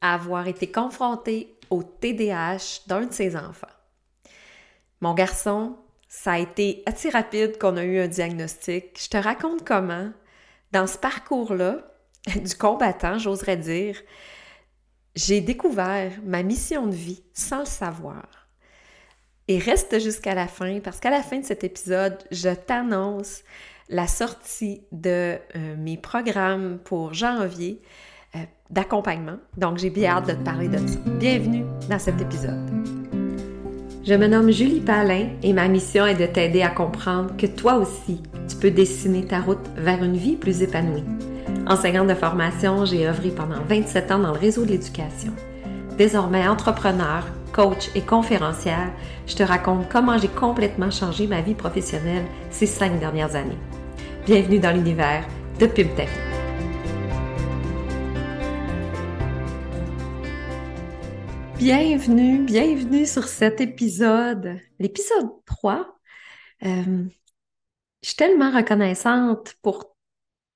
à avoir été confronté au TDAH d'un de ses enfants. Mon garçon, ça a été assez rapide qu'on a eu un diagnostic. Je te raconte comment, dans ce parcours-là, du combattant, j'oserais dire, j'ai découvert ma mission de vie sans le savoir. Et reste jusqu'à la fin, parce qu'à la fin de cet épisode, je t'annonce la sortie de euh, mes programmes pour janvier euh, d'accompagnement. Donc, j'ai bien hâte de te parler de ça. Bienvenue dans cet épisode. Je me nomme Julie Palin et ma mission est de t'aider à comprendre que toi aussi, tu peux dessiner ta route vers une vie plus épanouie. Enseignante de formation, j'ai œuvré pendant 27 ans dans le réseau de l'éducation. Désormais entrepreneur, coach et conférencière, je te raconte comment j'ai complètement changé ma vie professionnelle ces cinq dernières années. Bienvenue dans l'univers de PubTech. Bienvenue, bienvenue sur cet épisode, l'épisode 3. Euh, je suis tellement reconnaissante pour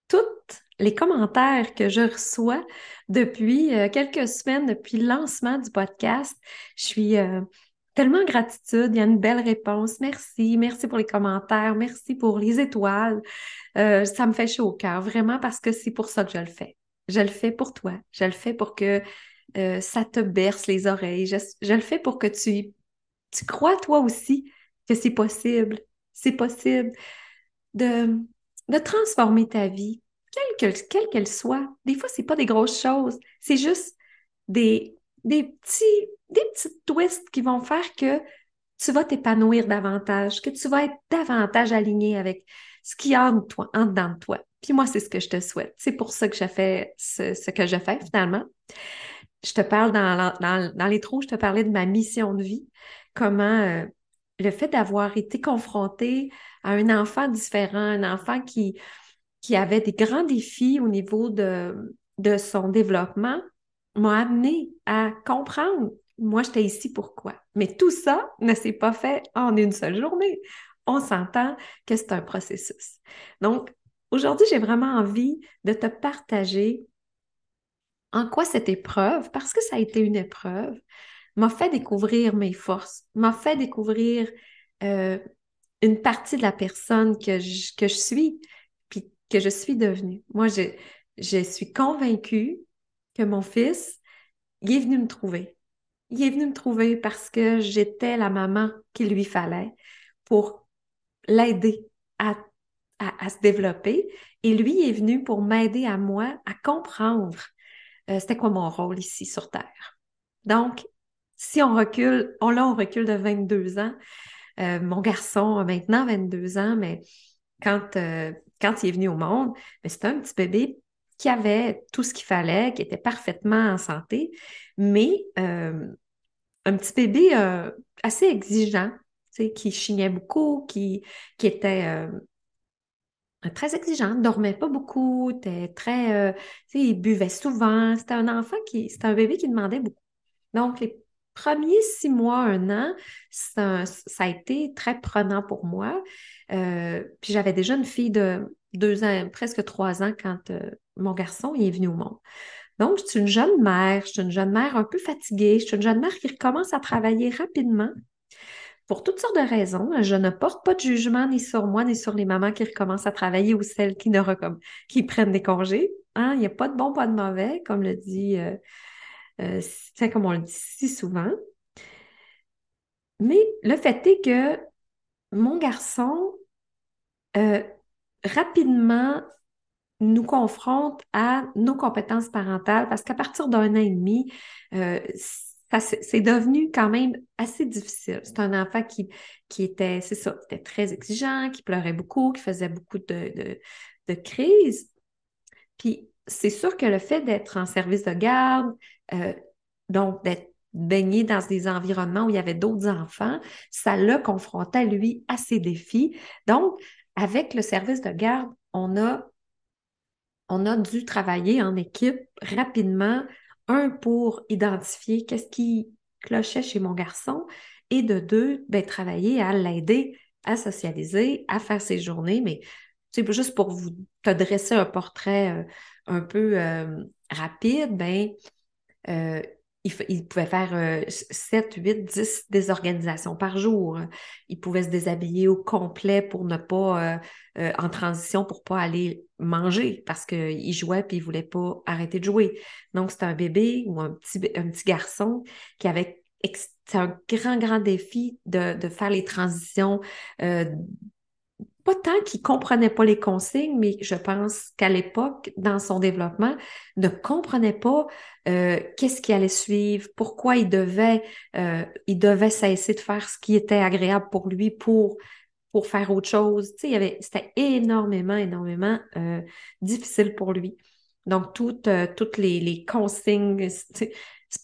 toutes les commentaires que je reçois depuis euh, quelques semaines, depuis le lancement du podcast. Je suis euh, tellement gratitude, il y a une belle réponse. Merci, merci pour les commentaires, merci pour les étoiles. Ça me fait chaud au cœur, vraiment, parce que c'est pour ça que je le fais. Je le fais pour toi. Je le fais pour que ça te berce les oreilles. Je, le fais pour que tu, tu crois toi aussi que c'est possible. C'est possible de, de transformer ta vie, quelle qu'elle soit. Des fois, c'est pas des grosses choses, c'est juste des, des, petits, des petits twists qui vont faire que tu vas t'épanouir davantage, que tu vas être davantage aligné avec ce qui est en toi, en dedans de toi. Puis moi, c'est ce que je te souhaite. C'est pour ça que je fais ce, que je fais finalement. Je te parle dans, les trous, je te parlais de ma mission de vie, comment euh, le fait d'avoir été confronté à un enfant différent, un enfant qui, qui avait des grands défis au niveau de, de son développement, m'a amené à comprendre, moi, j'étais ici pourquoi. Mais tout ça ne s'est pas fait en une seule journée. On s'entend que c'est un processus. Donc, aujourd'hui, j'ai vraiment envie de te partager en quoi cette épreuve, parce que ça a été une épreuve, m'a fait découvrir mes forces, m'a fait découvrir euh, une partie de la personne que je, suis, puis que je suis devenue. Moi, je, suis convaincue que mon fils, il est venu me trouver. Il est venu me trouver parce que j'étais la maman qu'il lui fallait pour l'aider à, se développer. Et lui est venu pour m'aider à moi à comprendre euh, c'était quoi mon rôle ici sur Terre? Donc, si on recule, on, là, on recule de 22 ans. Euh, mon garçon a maintenant 22 ans, mais quand, euh, quand il est venu au monde, ben, c'était un petit bébé qui avait tout ce qu'il fallait, qui était parfaitement en santé, mais un petit bébé assez exigeant, qui chignait beaucoup, qui était très exigeant, dormait pas beaucoup, très, il buvait souvent. C'était un enfant qui, c'était un bébé qui demandait beaucoup. Donc, les premiers six mois, un an, ça, a été très prenant pour moi. Euh, puis j'avais déjà une fille de deux ans, presque trois ans quand euh, mon garçon est venu au monde. Donc, je suis une jeune mère, je suis une jeune mère un peu fatiguée, je suis une jeune mère qui recommence à travailler rapidement. Pour toutes sortes de raisons, je ne porte pas de jugement ni sur moi, ni sur les mamans qui recommencent à travailler ou celles qui ne qui prennent des congés. Hein? Il n'y a pas de bon, pas de mauvais, comme le dit euh, euh, comme on le dit si souvent. Mais le fait est que mon garçon, euh, rapidement, nous confronte à nos compétences parentales parce qu'à partir d'un an et demi, c'est devenu quand même assez difficile. C'est un enfant qui, était, c'est ça, était très exigeant, qui pleurait beaucoup, qui faisait beaucoup de, crises. Puis c'est sûr que le fait d'être en service de garde, euh, donc d'être baigné dans des environnements où il y avait d'autres enfants, ça l'a confronté, lui, à ses défis. Donc, avec le service de garde, on a dû travailler en équipe rapidement, un, pour identifier qu'est-ce qui clochait chez mon garçon, et de deux, ben, travailler à l'aider à socialiser, à faire ses journées, mais c'est juste pour vous te dresser un portrait euh, un peu euh, rapide, ben, euh, il, pouvait faire 7, 8, 10 désorganisations par jour. Il pouvait se déshabiller au complet pour ne pas, euh, euh, en transition, pour pas aller manger parce qu'il jouait puis il voulait pas arrêter de jouer. Donc, c'était un bébé ou un petit, un petit garçon qui avait c'est un grand, grand défi de, faire les transitions euh, pas tant qu'il comprenait pas les consignes, mais je pense qu'à l'époque, dans son développement, ne comprenait pas euh, qu'est-ce qui allait suivre, pourquoi il devait, euh, il devait cesser de faire ce qui était agréable pour lui pour pour faire autre chose. Tu sais, il y avait, c'était énormément, énormément euh, difficile pour lui. Donc, toutes, toutes les, les consignes,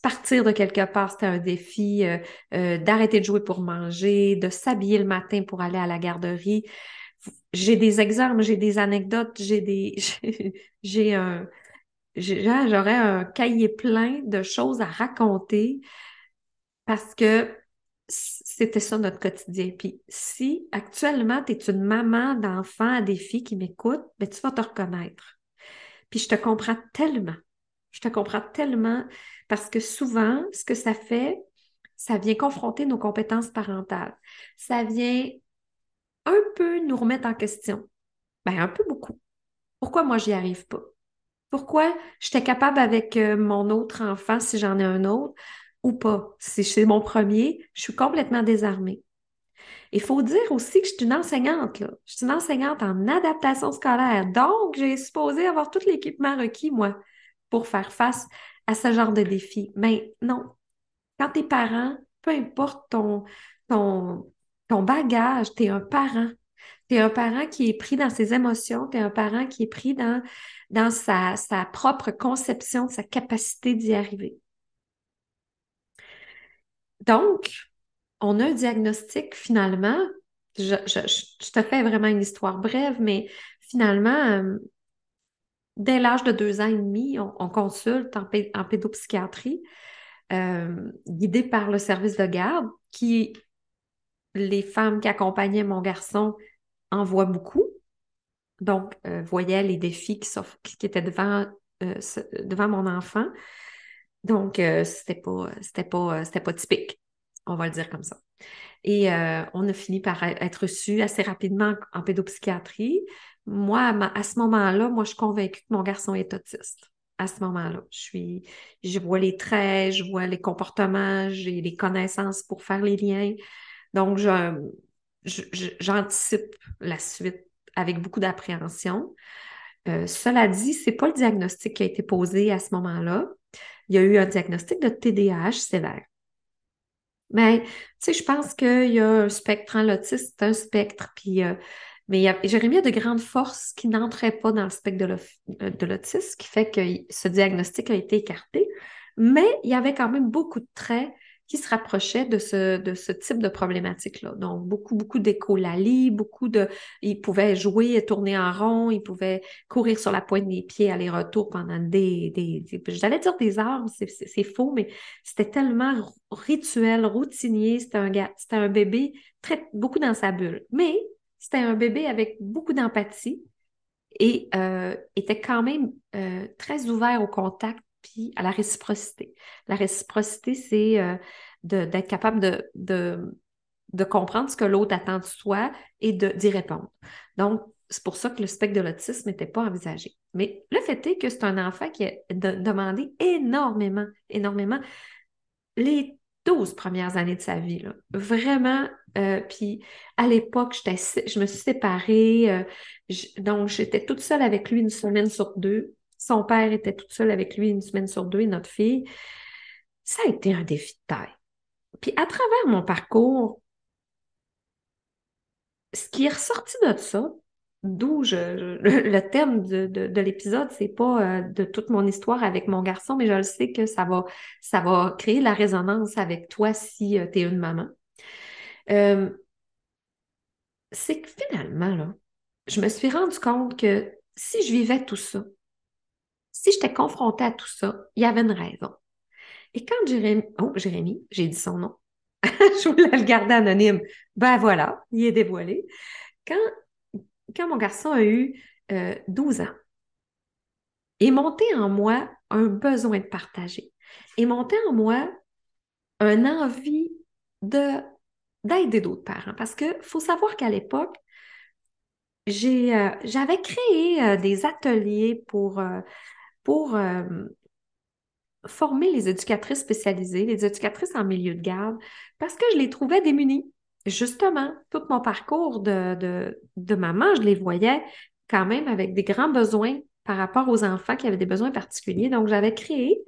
partir de quelque part, c'était un défi, d'arrêter de jouer pour manger, de s'habiller le matin pour aller à la garderie j'ai des exemples, j'ai des anecdotes, j'ai des. j'ai un. J'aurais un cahier plein de choses à raconter parce que c'était ça notre quotidien. Puis si actuellement tu es une maman d'enfants à des filles qui m'écoutent, ben, tu vas te reconnaître. Puis je te comprends tellement. Je te comprends tellement parce que souvent, ce que ça fait, ça vient confronter nos compétences parentales. Ça vient un peu nous remettre en question. Ben, un peu beaucoup. Pourquoi moi, j'y arrive pas? Pourquoi j'étais capable avec euh, mon autre enfant, si j'en ai un autre, ou pas? Si c'est mon premier, je suis complètement désarmée. Il faut dire aussi que je suis une enseignante, là. Je suis une enseignante en adaptation scolaire. Donc, j'ai supposé avoir tout l'équipement requis, moi, pour faire face à ce genre de défi. Mais non. Quand tu es parent, peu importe ton, ton bagage, tu es un parent. Tu es un parent qui est pris dans ses émotions, tu es un parent qui est pris dans, sa, propre conception sa capacité d'y arriver. Donc, on a un diagnostic finalement. Je, te fais vraiment une histoire brève, mais finalement, euh, dès l'âge de deux ans et demi, on, consulte en, pédopsychiatrie, euh, guidé par le service de garde, qui les femmes qui accompagnaient mon garçon en voient beaucoup. Donc, euh, voyaient les défis qui, étaient devant, euh, devant mon enfant. Donc, euh, c'était pas, pas, pas typique. On va le dire comme ça. Et on a fini par être reçu assez rapidement en pédopsychiatrie. Moi, à, ce moment-là, moi, je suis convaincue que mon garçon est autiste à ce moment-là. Je suis, je vois les traits, je vois les comportements, j'ai les connaissances pour faire les liens. Donc, j'anticipe la suite avec beaucoup d'appréhension. Euh, cela dit, ce n'est pas le diagnostic qui a été posé à ce moment-là. Il y a eu un diagnostic de TDAH sévère. Mais, tu sais, je pense qu'il y a un spectre, hein, l'autisme, c'est un spectre, puis, euh, mais il y Jérémy a de grandes forces qui n'entraient pas dans le spectre de l'autisme, qui fait que ce diagnostic a été écarté, mais il y avait quand même beaucoup de traits qui se rapprochait de ce, de ce type de problématique-là. Donc, beaucoup, beaucoup d'écholalie, beaucoup de... Ils pouvaient jouer tourner en rond, ils pouvaient courir sur la pointe des pieds, aller-retour pendant des... des, J'allais dire des heures, c'est faux, mais c'était tellement rituel, routinier. C'était un, un bébé très, beaucoup dans sa bulle. Mais c'était un bébé avec beaucoup d'empathie et euh, était quand même euh, très ouvert au contact puis à la réciprocité. La réciprocité, c'est euh, d'être capable de, de, comprendre ce que l'autre attend de soi et d'y répondre. Donc, c'est pour ça que le spectre de l'autisme n'était pas envisagé. Mais le fait est que c'est un enfant qui a demandé énormément, énormément les 12 premières années de sa vie. Là. Vraiment. Euh, puis à l'époque, je me suis séparée. Euh, donc, j'étais toute seule avec lui une semaine sur deux. Son père était tout seul avec lui une semaine sur deux et notre fille. Ça a été un défi de taille. Puis à travers mon parcours, ce qui est ressorti de ça, d'où le thème de, de, l'épisode, c'est pas euh, de toute mon histoire avec mon garçon, mais je le sais que ça va, ça va créer la résonance avec toi si euh, tu es une maman. Euh, c'est que finalement, là, je me suis rendu compte que si je vivais tout ça, si j'étais confrontée à tout ça, il y avait une raison. Et quand Jérémy, oh, Jérémy, j'ai dit son nom, je voulais le garder anonyme, ben voilà, il est dévoilé. Quand, quand mon garçon a eu 12 euh, ans, est monté en moi un besoin de partager. et montait en moi un envie de d'aider d'autres parents. Parce qu'il faut savoir qu'à l'époque, euh, j'avais créé euh, des ateliers pour, pour former les éducatrices spécialisées, les éducatrices en milieu de garde, parce que je les trouvais démunies. Justement, tout mon parcours de, de, maman, je les voyais quand même avec des grands besoins par rapport aux enfants qui avaient des besoins particuliers. Donc, j'avais créé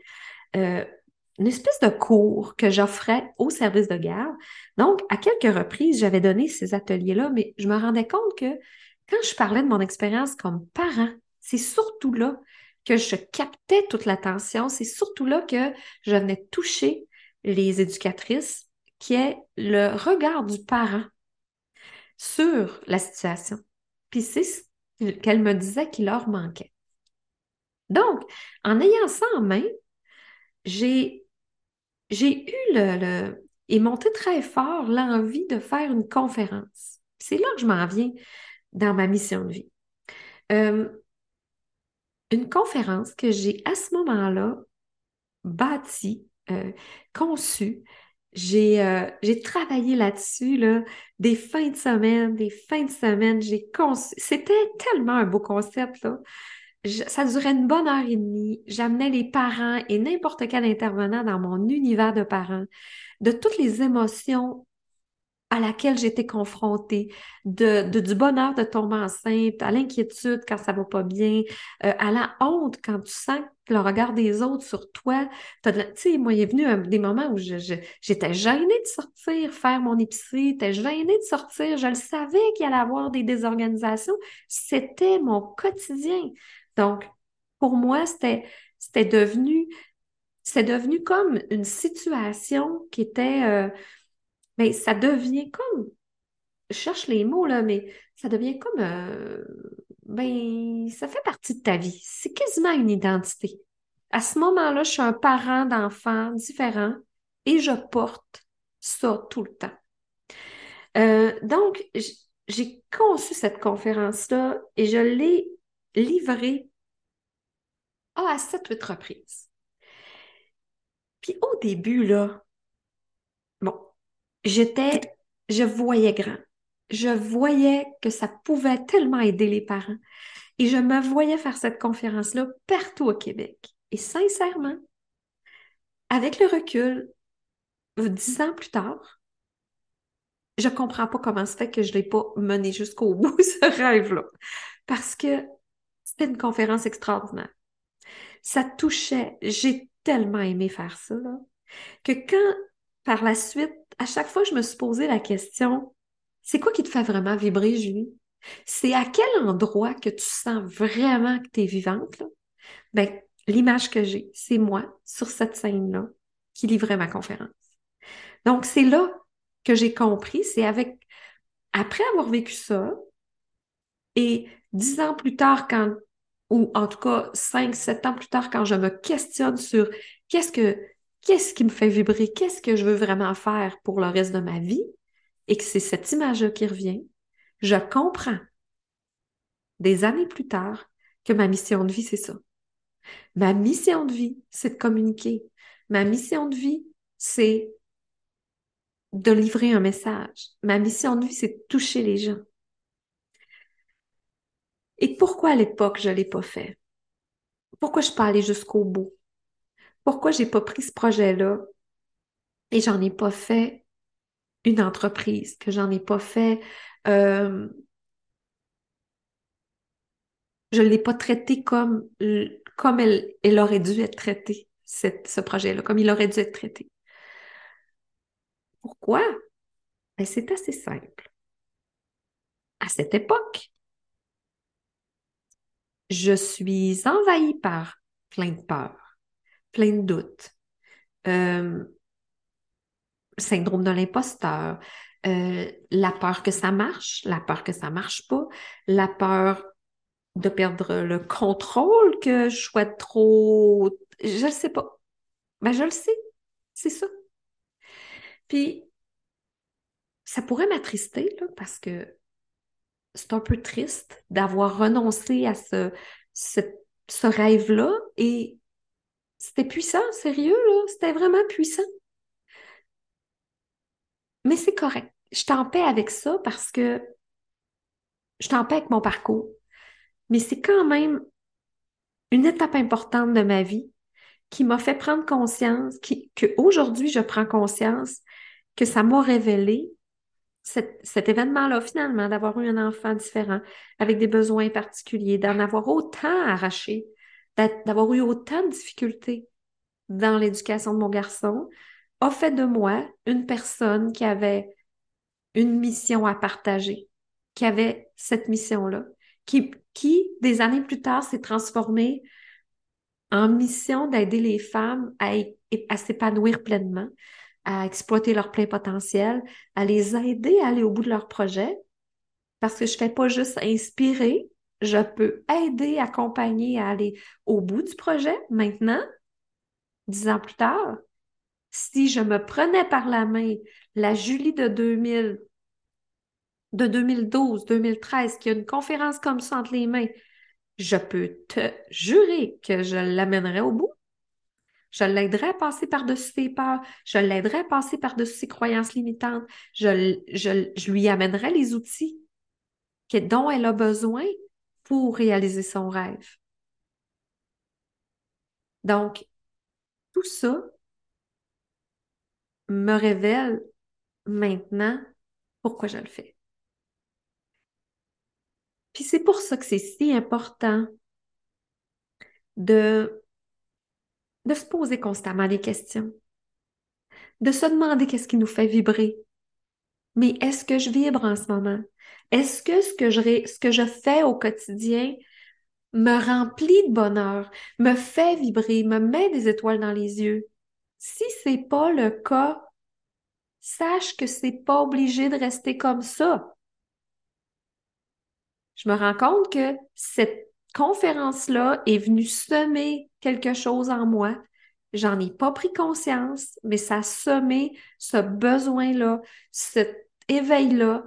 une espèce de cours que j'offrais au service de garde. Donc, à quelques reprises, j'avais donné ces ateliers-là, mais je me rendais compte que quand je parlais de mon expérience comme parent, c'est surtout là que je captais toute l'attention, c'est surtout là que je venais toucher les éducatrices, qui est le regard du parent sur la situation. Puis c'est ce qu'elle me disait qui leur manquait. Donc, en ayant ça en main, j'ai eu le, et monté très fort l'envie de faire une conférence. C'est là que je m'en viens dans ma mission de vie. Euh, une conférence que j'ai à ce moment-là bâtie, euh, conçue. Euh, j'ai travaillé là-dessus, là, des fins de semaine, des fins de semaine, j'ai conçu. C'était tellement un beau concept, là ça durait une bonne heure et demie. J'amenais les parents et n'importe quel intervenant dans mon univers de parents, de toutes les émotions à laquelle j'étais confrontée, de, du bonheur de tomber enceinte, à l'inquiétude quand ça va pas bien, euh, à la honte quand tu sens le regard des autres sur toi. Tu sais, moi, il est venu des moments où j'étais gênée de sortir, faire mon épicerie, j'étais gênée de sortir, je le savais qu'il allait y avoir des désorganisations. C'était mon quotidien. Donc, pour moi, c'était, devenu, devenu comme une situation qui était, euh, ben, ça devient comme, je cherche les mots là, mais ça devient comme, euh, ben, ça fait partie de ta vie. C'est quasiment une identité. À ce moment-là, je suis un parent d'enfants différent et je porte ça tout le temps. Euh, donc, j'ai conçu cette conférence-là et je l'ai livrée à sept, huit reprises. Puis au début, là, j'étais, je voyais grand. Je voyais que ça pouvait tellement aider les parents. Et je me voyais faire cette conférence-là partout au Québec. Et sincèrement, avec le recul, dix ans plus tard, je comprends pas comment se fait que je l'ai pas mené jusqu'au bout, ce rêve-là. Parce que c'était une conférence extraordinaire. Ça touchait. J'ai tellement aimé faire ça, là, que quand, par la suite, à chaque fois, je me suis posé la question, c'est quoi qui te fait vraiment vibrer, Julie? C'est à quel endroit que tu sens vraiment que tu es vivante, là? Ben, l'image que j'ai, c'est moi sur cette scène-là qui livrait ma conférence. Donc, c'est là que j'ai compris, c'est avec, après avoir vécu ça, et dix ans plus tard, quand ou en tout cas cinq, sept ans plus tard, quand je me questionne sur qu'est-ce que qu'est-ce qui me fait vibrer, qu'est-ce que je veux vraiment faire pour le reste de ma vie, et que c'est cette image-là qui revient, je comprends des années plus tard que ma mission de vie, c'est ça. Ma mission de vie, c'est de communiquer. Ma mission de vie, c'est de livrer un message. Ma mission de vie, c'est de toucher les gens. Et pourquoi à l'époque je ne l'ai pas fait? Pourquoi je ne suis pas allée jusqu'au bout? Pourquoi je n'ai pas pris ce projet-là? Et j'en ai pas fait une entreprise, que j'en ai pas fait, euh, je ne l'ai pas traité comme, elle aurait dû être traitée, ce projet-là, comme il aurait dû être traité. Pourquoi? Ben, c'est assez simple. À cette époque, je suis envahie par plein de peurs, plein de doutes, euh, syndrome de l'imposteur, euh, la peur que ça marche, la peur que ça marche pas, la peur de perdre le contrôle, que je sois trop... Je ne sais pas. Ben, je le sais. C'est ça. Puis, ça pourrait m'attrister, parce que c'est un peu triste d'avoir renoncé à ce, ce, rêve-là et C'était puissant, sérieux, là? C'était vraiment puissant. Mais c'est correct. Je t'en paix avec ça parce que je t'en paix avec mon parcours. Mais c'est quand même une étape importante de ma vie qui m'a fait prendre conscience, qui, qu'aujourd'hui je prends conscience que ça m'a révélé cet, événement-là, finalement, d'avoir eu un enfant différent, avec des besoins particuliers, d'en avoir autant arraché, d'avoir eu autant de difficultés dans l'éducation de mon garçon, a fait de moi une personne qui avait une mission à partager, qui avait cette mission-là, qui, qui, des années plus tard, s'est transformée en mission d'aider les femmes à, à s'épanouir pleinement, à exploiter leur plein potentiel, à les aider à aller au bout de leur projet, parce que je ne fais pas juste inspirer, je peux aider, accompagner à aller au bout du projet. Maintenant, dix ans plus tard, si je me prenais par la main la Julie de 2000, de 2012, 2013, qui a une conférence comme ça entre les mains, je peux te jurer que je l'amènerai au bout. Je l'aiderai à passer par-dessus ses peurs. Je l'aiderai à passer par-dessus ses croyances limitantes. Je, je, lui amènerai les outils dont elle a besoin pour réaliser son rêve. Donc, tout ça me révèle maintenant pourquoi je le fais. Puis c'est pour ça que c'est si important de de se poser constamment des questions, de se demander qu'est-ce qui nous fait vibrer. Mais est-ce que je vibre en ce moment? Est-ce que ce que je, fais au quotidien me remplit de bonheur, me fait vibrer, me met des étoiles dans les yeux? Si c'est pas le cas, sache que c'est pas obligé de rester comme ça. Je me rends compte que cette conférence-là est venue semer quelque chose en moi. J'en ai pas pris conscience, mais ça a semé ce besoin-là, cet éveil-là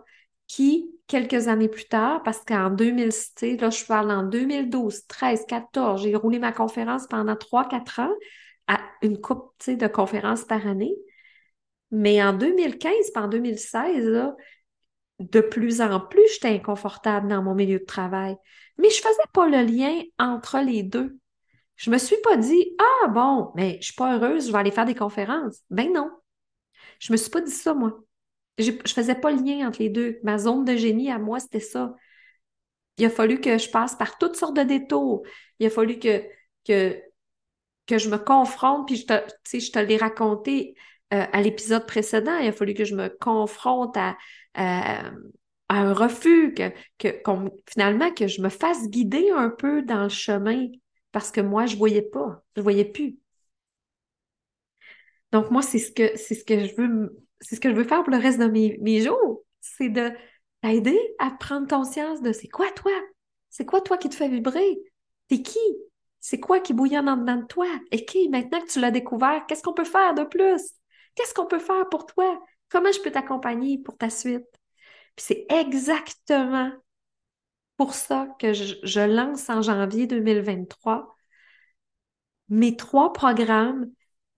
qui, quelques années plus tard, parce qu'en 2006, là, je parle en 2012, 13, 14, j'ai roulé ma conférence pendant 3-4 ans, à une coupe de conférences par année. Mais en 2015, puis en 2016, là, de plus en plus, j'étais inconfortable dans mon milieu de travail. Mais je faisais pas le lien entre les deux. Je me suis pas dit, ah bon, mais je suis pas heureuse, je vais aller faire des conférences. Ben non. Je me suis pas dit ça, moi. Je, je faisais pas le lien entre les deux. Ma zone de génie à moi, c'était ça. Il a fallu que je passe par toutes sortes de détours. Il a fallu que, que, que je me confronte, puis je te, je te l'ai raconté euh, à l'épisode précédent. Il a fallu que je me confronte à, un refus, que, finalement, que je me fasse guider un peu dans le chemin parce que moi, je ne voyais pas, je ne voyais plus. Donc, moi, c'est ce que c'est ce que je veux, c'est ce que je veux faire pour le reste de mes, jours. C'est de t'aider à prendre conscience de c'est quoi toi? C'est quoi toi qui te fait vibrer? T'es qui? C'est quoi qui bouillonne en dedans de toi? Et qui, maintenant que tu l'as découvert, qu'est-ce qu'on peut faire de plus? Qu'est-ce qu'on peut faire pour toi? Comment je peux t'accompagner pour ta suite? Puis c'est exactement pour ça que je, lance en janvier 2023 mes trois programmes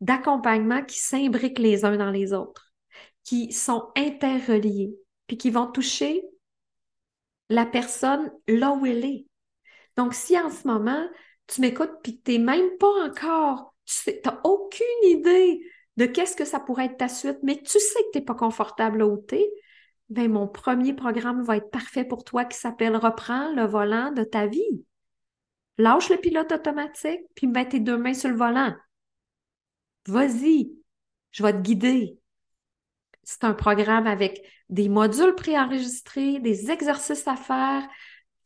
d'accompagnement qui s'imbriquent les uns dans les autres, qui sont interreliés, puis qui vont toucher la personne là où elle est. Donc, si en ce moment, tu m'écoutes puis tu n'es même pas encore, tu n'as aucune idée de qu'est-ce que ça pourrait être ta suite, mais tu sais que tu n'es pas confortable là où tu es, ben, mon premier programme va être parfait pour toi qui s'appelle Reprends le volant de ta vie. Lâche le pilote automatique, puis mets tes deux mains sur le volant. Vas-y, je vais te guider. C'est un programme avec des modules préenregistrés, des exercices à faire.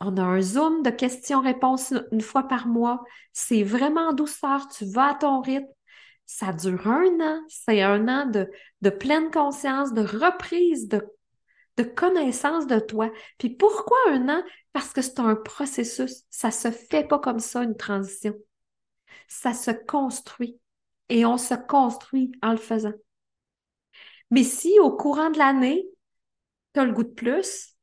On a un Zoom de questions-réponses une fois par mois. C'est vraiment douceur, tu vas à ton rythme. Ça dure un an. C'est un an de, de pleine conscience, de reprise, de, de connaissance de toi. Puis pourquoi un an? Parce que c'est un processus. Ça se fait pas comme ça, une transition. Ça se construit. Et on se construit en le faisant. Mais si au courant de l'année, tu as le goût de plus,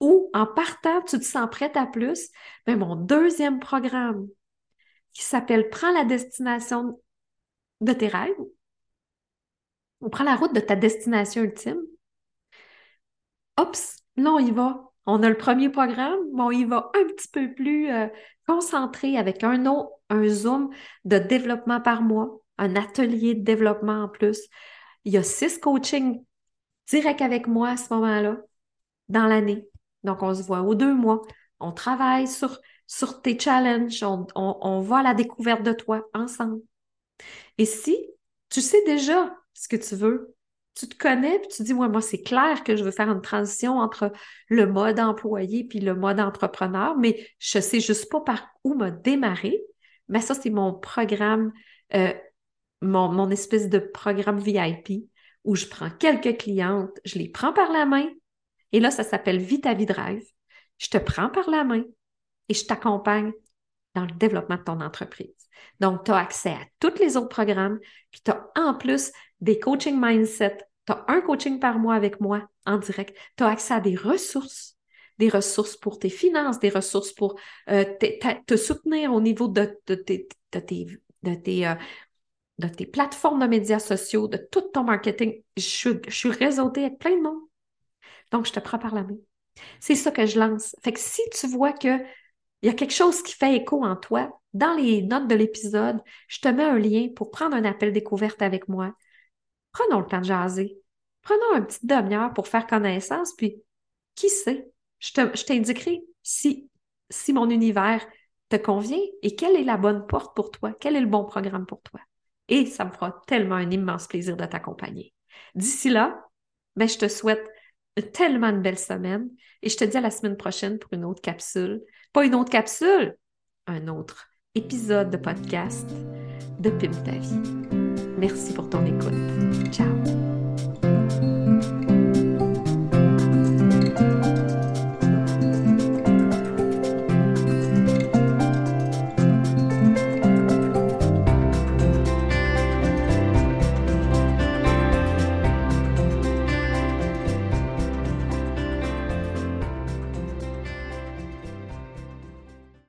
ou en partant, tu te sens prête à plus, bien, mon deuxième programme, qui s'appelle Prends la destination de tes rêves. On prend la route de ta destination ultime. Oups, là, on y va. On a le premier programme, mais on va un petit peu plus euh, concentré avec un autre, un Zoom de développement par mois, un atelier de développement en plus. Il y a six coachings direct avec moi à ce moment-là, dans l'année. Donc, on se voit aux deux mois. On travaille sur, sur tes challenges. On, on va à la découverte de toi ensemble. Et si tu sais déjà ce que tu veux, tu te connais, puis tu dis, ouais, moi, c'est clair que je veux faire une transition entre le mode employé puis le mode entrepreneur, mais je sais juste pas par où me démarrer. Mais ça, c'est mon programme, euh, mon, mon espèce de programme VIP où je prends quelques clientes, je les prends par la main, et là, ça s'appelle Vita Drive. Je te prends par la main et je t'accompagne dans le développement de ton entreprise. Donc, tu as accès à tous les autres programmes, puis tu as en plus des coaching mindset. Tu as un coaching par mois avec moi en direct. Tu as accès à des ressources, des ressources pour tes finances, des ressources pour euh, te soutenir au niveau de, tes, de tes, euh, de tes plateformes de médias sociaux, de tout ton marketing. Je, je suis réseautée avec plein de monde. Donc, je te prends par la main. C'est ça que je lance. Fait que si tu vois qu'il y a quelque chose qui fait écho en toi, dans les notes de l'épisode, je te mets un lien pour prendre un appel découverte avec moi. Prenons le temps de jaser. Prenons un petit demi-heure pour faire connaissance, puis qui sait, je t'indiquerai si, si mon univers te convient et quelle est la bonne porte pour toi, quel est le bon programme pour toi? Et ça me fera tellement un immense plaisir de t'accompagner. D'ici là, ben, je te souhaite tellement une belle semaine et je te dis à la semaine prochaine pour une autre capsule. Pas une autre capsule, un autre épisode de podcast de Pim ta vie. Merci pour ton écoute. Ciao.